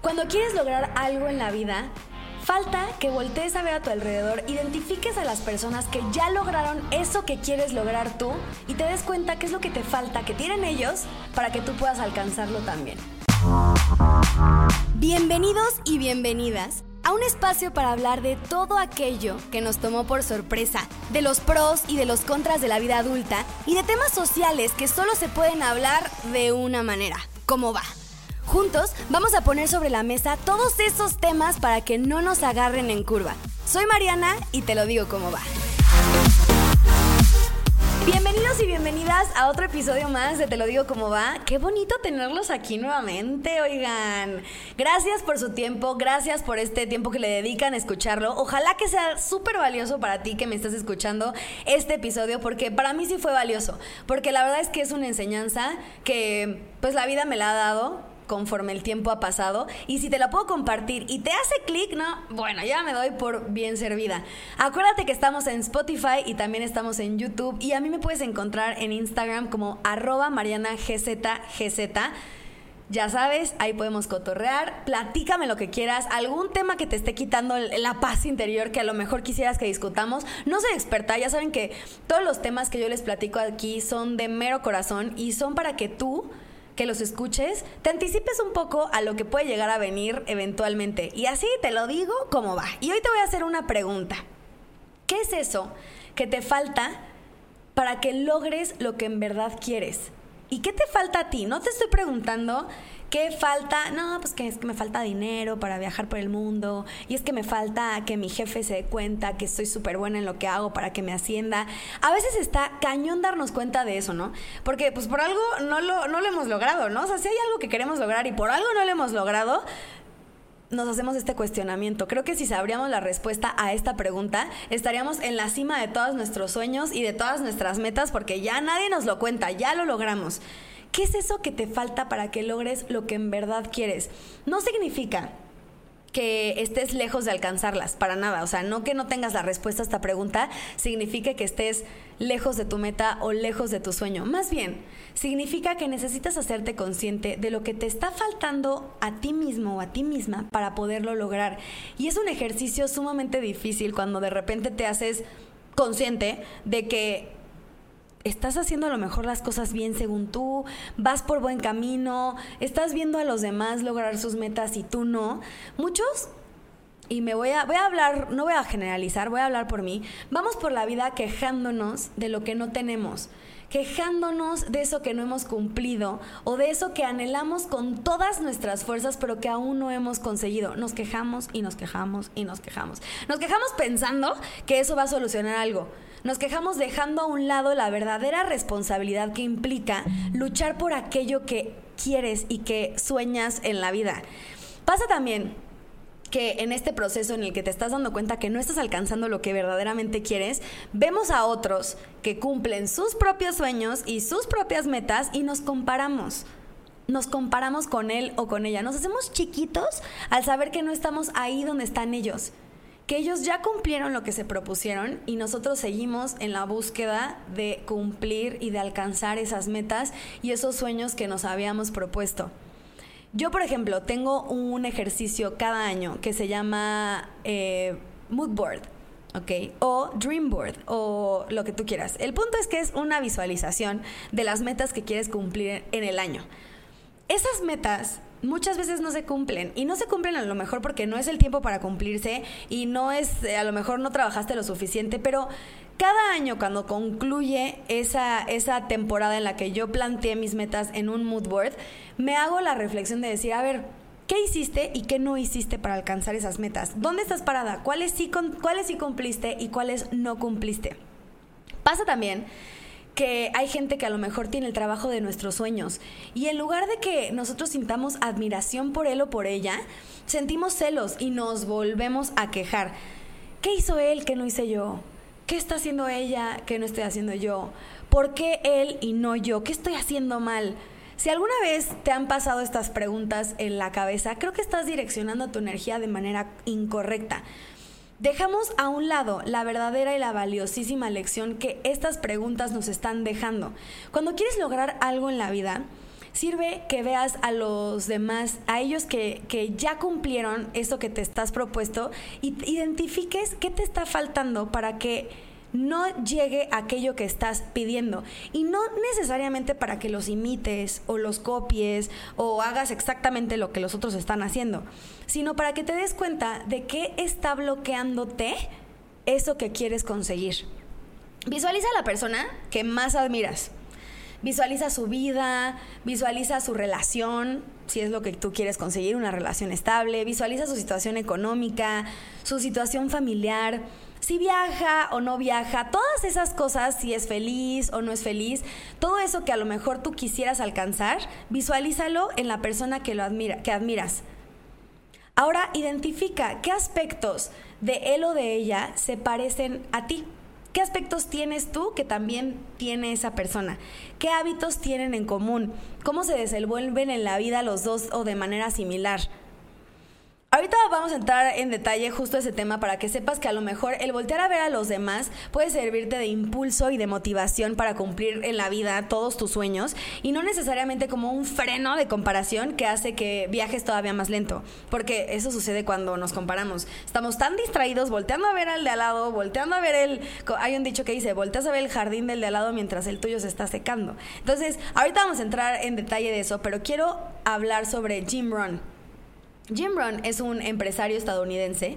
Cuando quieres lograr algo en la vida, falta que voltees a ver a tu alrededor, identifiques a las personas que ya lograron eso que quieres lograr tú y te des cuenta qué es lo que te falta, que tienen ellos, para que tú puedas alcanzarlo también. Bienvenidos y bienvenidas a un espacio para hablar de todo aquello que nos tomó por sorpresa, de los pros y de los contras de la vida adulta y de temas sociales que solo se pueden hablar de una manera. ¿Cómo va? Juntos vamos a poner sobre la mesa todos esos temas para que no nos agarren en curva. Soy Mariana y te lo digo cómo va. Bienvenidos y bienvenidas a otro episodio más de Te lo digo cómo va. Qué bonito tenerlos aquí nuevamente, oigan. Gracias por su tiempo, gracias por este tiempo que le dedican a escucharlo. Ojalá que sea súper valioso para ti que me estás escuchando este episodio, porque para mí sí fue valioso, porque la verdad es que es una enseñanza que pues la vida me la ha dado conforme el tiempo ha pasado. Y si te la puedo compartir y te hace clic, no, bueno, ya me doy por bien servida. Acuérdate que estamos en Spotify y también estamos en YouTube. Y a mí me puedes encontrar en Instagram como arroba marianagzgz. Ya sabes, ahí podemos cotorrear. Platícame lo que quieras. Algún tema que te esté quitando la paz interior que a lo mejor quisieras que discutamos. No soy experta, ya saben que todos los temas que yo les platico aquí son de mero corazón y son para que tú que los escuches, te anticipes un poco a lo que puede llegar a venir eventualmente. Y así te lo digo como va. Y hoy te voy a hacer una pregunta. ¿Qué es eso que te falta para que logres lo que en verdad quieres? ¿Y qué te falta a ti? No te estoy preguntando ¿Qué falta? No, pues que es que me falta dinero para viajar por el mundo. Y es que me falta que mi jefe se dé cuenta que estoy súper buena en lo que hago para que me ascienda. A veces está cañón darnos cuenta de eso, ¿no? Porque pues por algo no lo, no lo hemos logrado, ¿no? O sea, si hay algo que queremos lograr y por algo no lo hemos logrado, nos hacemos este cuestionamiento. Creo que si sabríamos la respuesta a esta pregunta, estaríamos en la cima de todos nuestros sueños y de todas nuestras metas porque ya nadie nos lo cuenta, ya lo logramos. ¿Qué es eso que te falta para que logres lo que en verdad quieres? No significa que estés lejos de alcanzarlas, para nada. O sea, no que no tengas la respuesta a esta pregunta significa que estés lejos de tu meta o lejos de tu sueño. Más bien, significa que necesitas hacerte consciente de lo que te está faltando a ti mismo o a ti misma para poderlo lograr. Y es un ejercicio sumamente difícil cuando de repente te haces consciente de que estás haciendo a lo mejor las cosas bien según tú, vas por buen camino, estás viendo a los demás lograr sus metas y tú no. Muchos y me voy a, voy a hablar, no voy a generalizar, voy a hablar por mí, vamos por la vida quejándonos de lo que no tenemos, quejándonos de eso que no hemos cumplido o de eso que anhelamos con todas nuestras fuerzas pero que aún no hemos conseguido. Nos quejamos y nos quejamos y nos quejamos. Nos quejamos pensando que eso va a solucionar algo. Nos quejamos dejando a un lado la verdadera responsabilidad que implica luchar por aquello que quieres y que sueñas en la vida. Pasa también que en este proceso en el que te estás dando cuenta que no estás alcanzando lo que verdaderamente quieres, vemos a otros que cumplen sus propios sueños y sus propias metas y nos comparamos. Nos comparamos con él o con ella. Nos hacemos chiquitos al saber que no estamos ahí donde están ellos que ellos ya cumplieron lo que se propusieron y nosotros seguimos en la búsqueda de cumplir y de alcanzar esas metas y esos sueños que nos habíamos propuesto. Yo, por ejemplo, tengo un ejercicio cada año que se llama eh, Mood Board. ¿ok? O Dream Board, o lo que tú quieras. El punto es que es una visualización de las metas que quieres cumplir en el año. Esas metas muchas veces no se cumplen y no se cumplen a lo mejor porque no es el tiempo para cumplirse y no es, eh, a lo mejor no trabajaste lo suficiente, pero cada año cuando concluye esa, esa temporada en la que yo planteé mis metas en un mood board, me hago la reflexión de decir, a ver, ¿qué hiciste y qué no hiciste para alcanzar esas metas? ¿Dónde estás parada? ¿Cuáles sí, cuáles sí cumpliste y cuáles no cumpliste? Pasa también que hay gente que a lo mejor tiene el trabajo de nuestros sueños y en lugar de que nosotros sintamos admiración por él o por ella, sentimos celos y nos volvemos a quejar. ¿Qué hizo él que no hice yo? ¿Qué está haciendo ella que no estoy haciendo yo? ¿Por qué él y no yo? ¿Qué estoy haciendo mal? Si alguna vez te han pasado estas preguntas en la cabeza, creo que estás direccionando tu energía de manera incorrecta. Dejamos a un lado la verdadera y la valiosísima lección que estas preguntas nos están dejando. Cuando quieres lograr algo en la vida, Sirve que veas a los demás, a ellos que, que ya cumplieron eso que te estás propuesto y identifiques qué te está faltando para que no llegue aquello que estás pidiendo. Y no necesariamente para que los imites o los copies o hagas exactamente lo que los otros están haciendo, sino para que te des cuenta de qué está bloqueándote eso que quieres conseguir. Visualiza a la persona que más admiras. Visualiza su vida, visualiza su relación, si es lo que tú quieres conseguir, una relación estable, visualiza su situación económica, su situación familiar, si viaja o no viaja, todas esas cosas, si es feliz o no es feliz, todo eso que a lo mejor tú quisieras alcanzar, visualízalo en la persona que lo admira, que admiras. Ahora identifica qué aspectos de él o de ella se parecen a ti. ¿Qué aspectos tienes tú que también tiene esa persona? ¿Qué hábitos tienen en común? ¿Cómo se desenvuelven en la vida los dos o de manera similar? Ahorita vamos a entrar en detalle justo ese tema para que sepas que a lo mejor el voltear a ver a los demás puede servirte de impulso y de motivación para cumplir en la vida todos tus sueños y no necesariamente como un freno de comparación que hace que viajes todavía más lento, porque eso sucede cuando nos comparamos. Estamos tan distraídos volteando a ver al de al lado, volteando a ver el... Hay un dicho que dice, volteas a ver el jardín del de al lado mientras el tuyo se está secando. Entonces, ahorita vamos a entrar en detalle de eso, pero quiero hablar sobre Jim Rohn. Jim Rohn es un empresario estadounidense.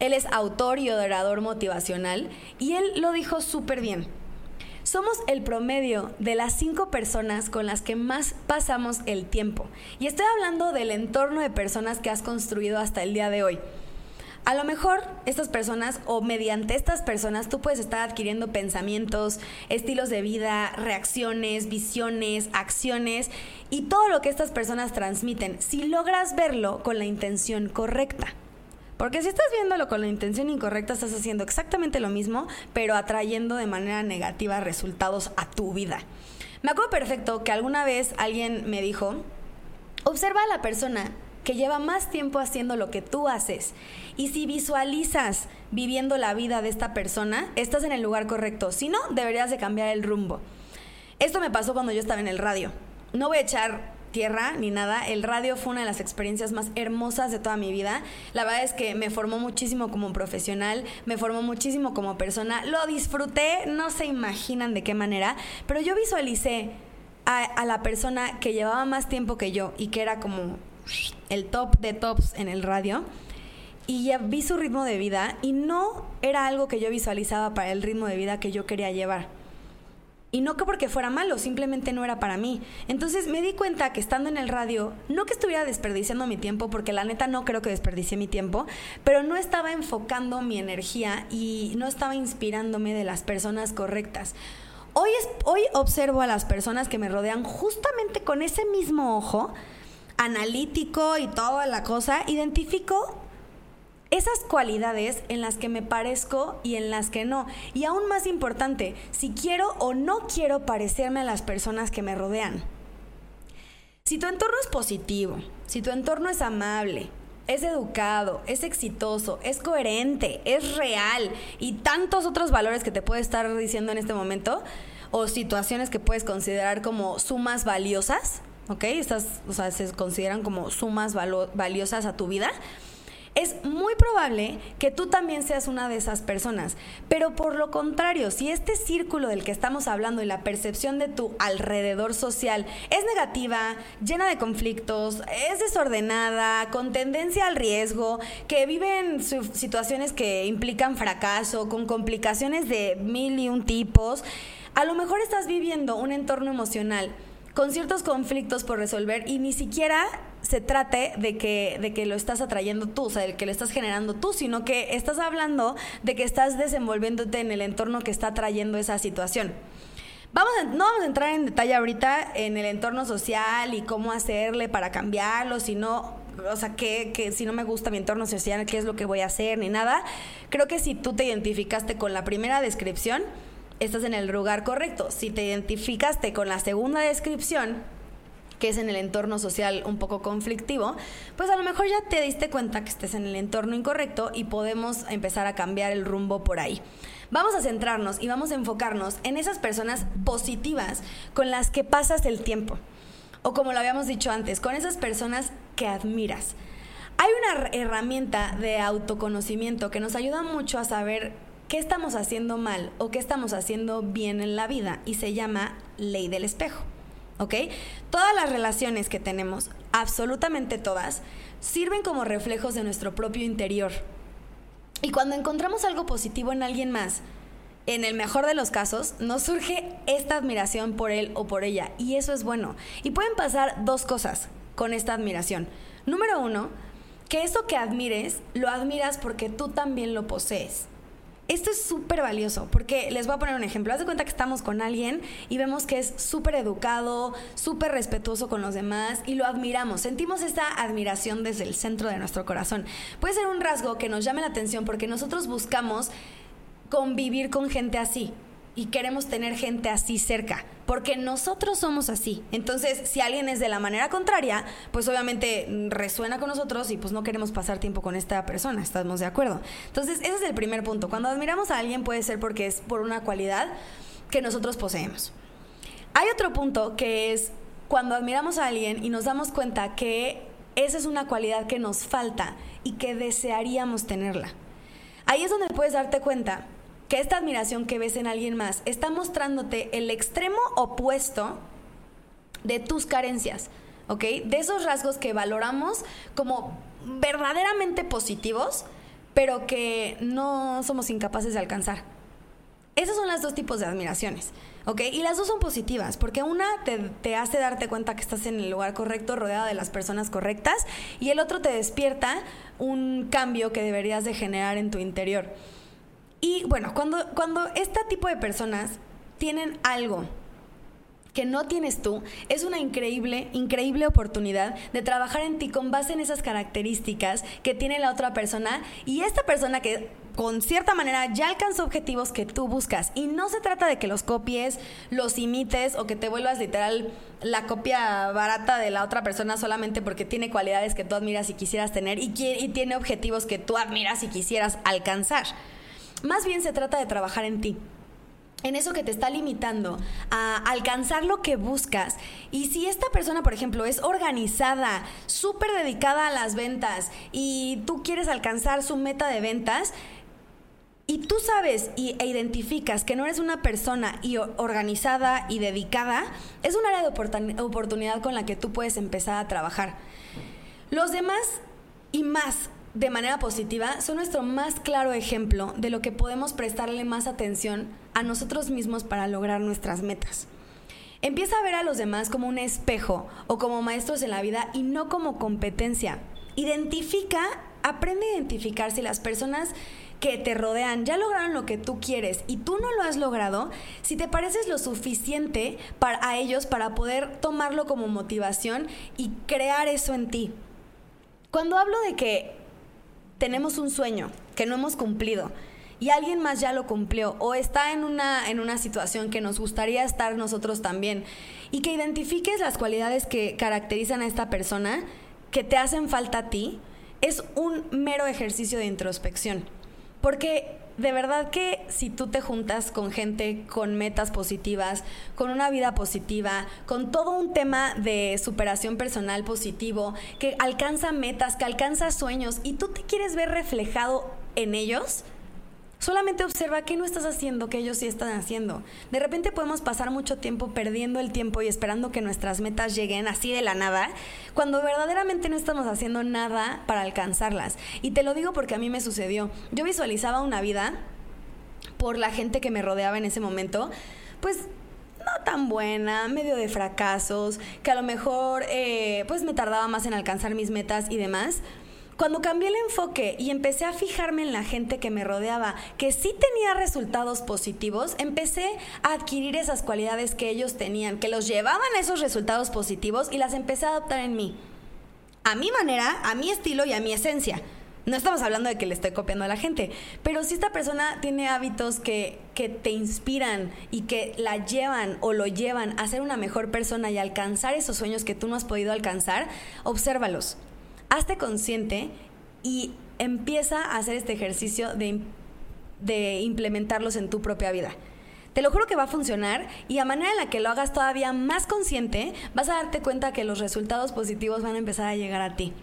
Él es autor y orador motivacional y él lo dijo súper bien. Somos el promedio de las cinco personas con las que más pasamos el tiempo. Y estoy hablando del entorno de personas que has construido hasta el día de hoy. A lo mejor estas personas o mediante estas personas tú puedes estar adquiriendo pensamientos, estilos de vida, reacciones, visiones, acciones y todo lo que estas personas transmiten si logras verlo con la intención correcta. Porque si estás viéndolo con la intención incorrecta, estás haciendo exactamente lo mismo, pero atrayendo de manera negativa resultados a tu vida. Me acuerdo perfecto que alguna vez alguien me dijo, observa a la persona que lleva más tiempo haciendo lo que tú haces. Y si visualizas viviendo la vida de esta persona, estás en el lugar correcto. Si no, deberías de cambiar el rumbo. Esto me pasó cuando yo estaba en el radio. No voy a echar tierra ni nada. El radio fue una de las experiencias más hermosas de toda mi vida. La verdad es que me formó muchísimo como profesional, me formó muchísimo como persona. Lo disfruté, no se imaginan de qué manera, pero yo visualicé a, a la persona que llevaba más tiempo que yo y que era como el top de tops en el radio y ya vi su ritmo de vida y no era algo que yo visualizaba para el ritmo de vida que yo quería llevar. Y no que porque fuera malo, simplemente no era para mí. Entonces me di cuenta que estando en el radio, no que estuviera desperdiciando mi tiempo, porque la neta no creo que desperdicié mi tiempo, pero no estaba enfocando mi energía y no estaba inspirándome de las personas correctas. Hoy, es, hoy observo a las personas que me rodean justamente con ese mismo ojo analítico y toda la cosa, identifico esas cualidades en las que me parezco y en las que no. Y aún más importante, si quiero o no quiero parecerme a las personas que me rodean. Si tu entorno es positivo, si tu entorno es amable, es educado, es exitoso, es coherente, es real y tantos otros valores que te puede estar diciendo en este momento o situaciones que puedes considerar como sumas valiosas, ¿ok? Estas, o sea, se consideran como sumas valiosas a tu vida. Es muy probable que tú también seas una de esas personas, pero por lo contrario, si este círculo del que estamos hablando y la percepción de tu alrededor social es negativa, llena de conflictos, es desordenada, con tendencia al riesgo, que viven situaciones que implican fracaso, con complicaciones de mil y un tipos, a lo mejor estás viviendo un entorno emocional con ciertos conflictos por resolver y ni siquiera se trate de que, de que lo estás atrayendo tú, o sea, de que lo estás generando tú, sino que estás hablando de que estás desenvolviéndote en el entorno que está trayendo esa situación. Vamos no vamos a entrar en detalle ahorita en el entorno social y cómo hacerle para cambiarlo, sino, o sea, que, que si no me gusta mi entorno social, qué es lo que voy a hacer, ni nada. Creo que si tú te identificaste con la primera descripción, estás en el lugar correcto. Si te identificaste con la segunda descripción, que es en el entorno social un poco conflictivo, pues a lo mejor ya te diste cuenta que estés en el entorno incorrecto y podemos empezar a cambiar el rumbo por ahí. Vamos a centrarnos y vamos a enfocarnos en esas personas positivas con las que pasas el tiempo. o como lo habíamos dicho antes, con esas personas que admiras. Hay una herramienta de autoconocimiento que nos ayuda mucho a saber qué estamos haciendo mal o qué estamos haciendo bien en la vida y se llama ley del espejo. ¿Ok? Todas las relaciones que tenemos, absolutamente todas, sirven como reflejos de nuestro propio interior. Y cuando encontramos algo positivo en alguien más, en el mejor de los casos, nos surge esta admiración por él o por ella. Y eso es bueno. Y pueden pasar dos cosas con esta admiración. Número uno, que eso que admires, lo admiras porque tú también lo posees. Esto es súper valioso porque les voy a poner un ejemplo. Haz de cuenta que estamos con alguien y vemos que es súper educado, súper respetuoso con los demás y lo admiramos. Sentimos esta admiración desde el centro de nuestro corazón. Puede ser un rasgo que nos llame la atención porque nosotros buscamos convivir con gente así y queremos tener gente así cerca, porque nosotros somos así. Entonces, si alguien es de la manera contraria, pues obviamente resuena con nosotros y pues no queremos pasar tiempo con esta persona, estamos de acuerdo. Entonces, ese es el primer punto. Cuando admiramos a alguien puede ser porque es por una cualidad que nosotros poseemos. Hay otro punto que es cuando admiramos a alguien y nos damos cuenta que esa es una cualidad que nos falta y que desearíamos tenerla. Ahí es donde puedes darte cuenta que esta admiración que ves en alguien más está mostrándote el extremo opuesto de tus carencias, ¿ok? De esos rasgos que valoramos como verdaderamente positivos, pero que no somos incapaces de alcanzar. Esos son los dos tipos de admiraciones, ¿ok? Y las dos son positivas, porque una te, te, hace darte cuenta que estás en el lugar correcto, rodeada de las personas correctas, y el otro te despierta un cambio que deberías de generar en tu interior. Y bueno, cuando, cuando este tipo de personas tienen algo que no tienes tú, es una increíble, increíble oportunidad de trabajar en ti con base en esas características que tiene la otra persona y esta persona que con cierta manera ya alcanzó objetivos que tú buscas. Y no se trata de que los copies, los imites o que te vuelvas literal la copia barata de la otra persona solamente porque tiene cualidades que tú admiras y quisieras tener y, y tiene objetivos que tú admiras y quisieras alcanzar. Más bien se trata de trabajar en ti en eso que te está limitando a alcanzar lo que buscas. Y si esta persona, por ejemplo, es organizada, súper dedicada a las ventas y tú quieres alcanzar su meta de ventas, y tú sabes y, e identificas que no eres una persona y organizada y dedicada, es un área de oportunidad con la que tú puedes empezar a trabajar. Los demás y más de manera positiva son nuestro más claro ejemplo de lo que podemos prestarle más atención a nosotros mismos para lograr nuestras metas. Empieza a ver a los demás como un espejo o como maestros en la vida y no como competencia. Identifica, aprende a identificar si las personas que te rodean ya lograron lo que tú quieres y tú no lo has logrado, si te pareces lo suficiente para, a ellos para poder tomarlo como motivación y crear eso en ti. Cuando hablo de que tenemos un sueño que no hemos cumplido y alguien más ya lo cumplió o está en una, en una situación que nos gustaría estar nosotros también y que identifiques las cualidades que caracterizan a esta persona que te hacen falta a ti, es un mero ejercicio de introspección. Porque de verdad que si tú te juntas con gente con metas positivas, con una vida positiva, con todo un tema de superación personal positivo, que alcanza metas, que alcanza sueños y tú te quieres ver reflejado en ellos, Solamente observa qué no estás haciendo que ellos sí están haciendo. De repente podemos pasar mucho tiempo perdiendo el tiempo y esperando que nuestras metas lleguen así de la nada, cuando verdaderamente no estamos haciendo nada para alcanzarlas. Y te lo digo porque a mí me sucedió. Yo visualizaba una vida por la gente que me rodeaba en ese momento, pues no tan buena, medio de fracasos, que a lo mejor eh, pues me tardaba más en alcanzar mis metas y demás. Cuando cambié el enfoque y empecé a fijarme en la gente que me rodeaba, que sí tenía resultados positivos, empecé a adquirir esas cualidades que ellos tenían, que los llevaban a esos resultados positivos y las empecé a adoptar en mí. A mi manera, a mi estilo y a mi esencia. No estamos hablando de que le estoy copiando a la gente, pero si esta persona tiene hábitos que, que, te inspiran y que la llevan o lo llevan a ser una mejor persona y alcanzar esos sueños que tú no has podido alcanzar, obsérvalos hazte consciente y empieza a hacer este ejercicio de, implementarlos en tu propia vida. Te lo juro que va a funcionar y a manera en la que lo hagas todavía más consciente, vas a darte cuenta que los resultados positivos van a empezar a llegar a ti.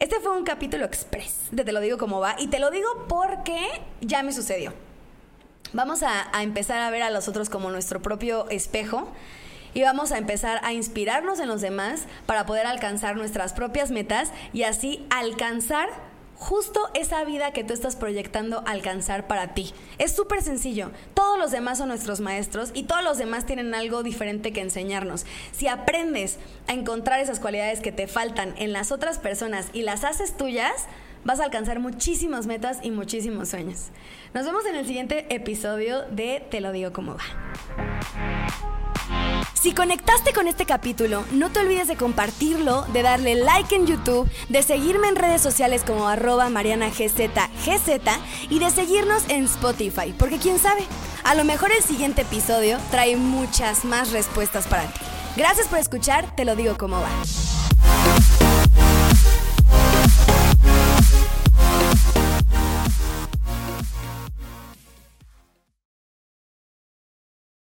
Este fue un capítulo express, de te lo digo cómo va, y te lo digo porque ya me sucedió. Vamos a empezar a ver a los otros como nuestro propio espejo y vamos a empezar a inspirarnos en los demás para poder alcanzar nuestras propias metas y así alcanzar justo esa vida que tú estás proyectando alcanzar para ti. Es súper sencillo. Todos los demás son nuestros maestros y todos los demás tienen algo diferente que enseñarnos. Si aprendes a encontrar esas cualidades que te faltan en las otras personas y las haces tuyas, vas a alcanzar muchísimas metas y muchísimos sueños. Nos vemos en el siguiente episodio de Te lo digo como va. Si conectaste con este capítulo, no te olvides de compartirlo, de darle like en YouTube, de seguirme en redes sociales como arroba marianagzgz y de seguirnos en Spotify, porque quién sabe, a lo mejor el siguiente episodio trae muchas más respuestas para ti. Gracias por escuchar, te lo digo como va.